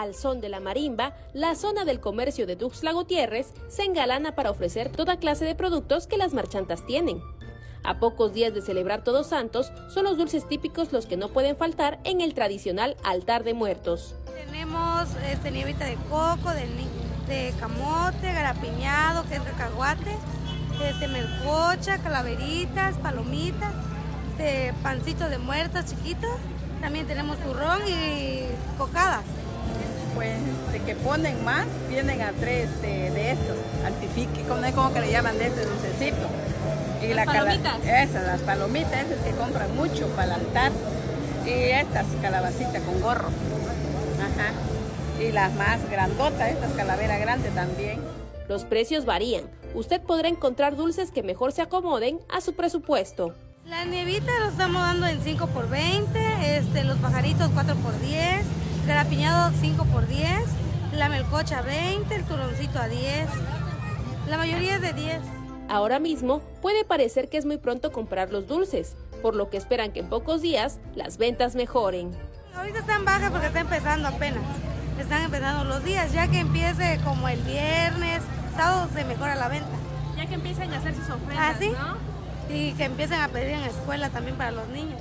Al son de la marimba, la zona del comercio de Tuxtla Gutiérrez se engalana para ofrecer toda clase de productos que las marchantas tienen. A pocos días de celebrar Todos Santos, son los dulces típicos los que no pueden faltar en el tradicional altar de muertos. Tenemos este, nievita de coco, de, camote, garapiñado, que es cacahuate, este, melcocha, calaveritas, palomitas, este, pancitos de muertos chiquitos. También tenemos turrón y cocadas pues de que ponen más, vienen a tres de, estos, antifique, como que le llaman de este dulcecito. Y las la palomitas. Esas, las palomitas, esas que compran mucho para el altar. Y estas calabacitas con gorro. Ajá. Y las más grandotas, estas calaveras grandes también. Los precios varían. Usted podrá encontrar dulces que mejor se acomoden a su presupuesto. La nievita lo estamos dando en 5 por 20, este, los pajaritos 4 por 10, Garapiñado 5 por 10, la melcocha 20, el turoncito a 10. La mayoría es de 10. Ahora mismo puede parecer que es muy pronto comprar los dulces, por lo que esperan que en pocos días las ventas mejoren. Ahorita están bajas porque está empezando apenas. Están empezando los días, ya que empiece como el viernes, sábado se mejora la venta. Ya que empiecen a hacer sus ofertas, ¿Ah, sí? Y que empiecen a pedir en la escuela también para los niños.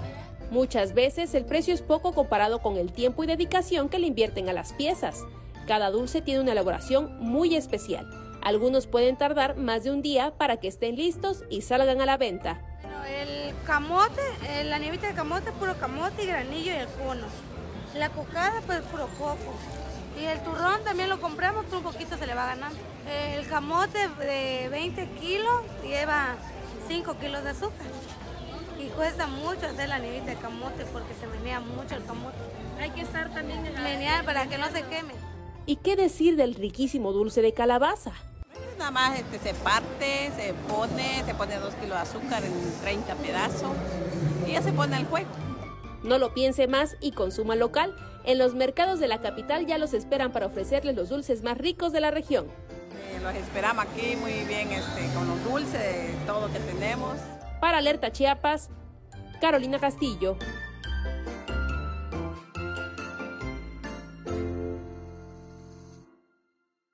Muchas veces el precio es poco comparado con el tiempo y dedicación que le invierten a las piezas. Cada dulce tiene una elaboración muy especial. Algunos pueden tardar más de un día para que estén listos y salgan a la venta. El camote, eh, la nievita de camote, puro camote y granillo y el cono. La cocada, pues puro coco. Y el turrón también lo compramos, pero un poquito se le va ganando. El camote de 20 kilos lleva 5 kilos de azúcar. Y cuesta mucho hacer la nievita de camote porque se menea mucho el camote. Hay que estar también en Menear para que no se queme. ¿Y qué decir del riquísimo dulce de calabaza? Pues nada más este, se parte, se pone, se pone dos kilos de azúcar en 30 pedazos y ya se pone al juego. No lo piense más y consuma local. En los mercados de la capital ya los esperan para ofrecerles los dulces más ricos de la región. Eh, los esperamos aquí muy bien este, con los dulces, todo lo que tenemos. Para Alerta Chiapas, Carolina Castillo.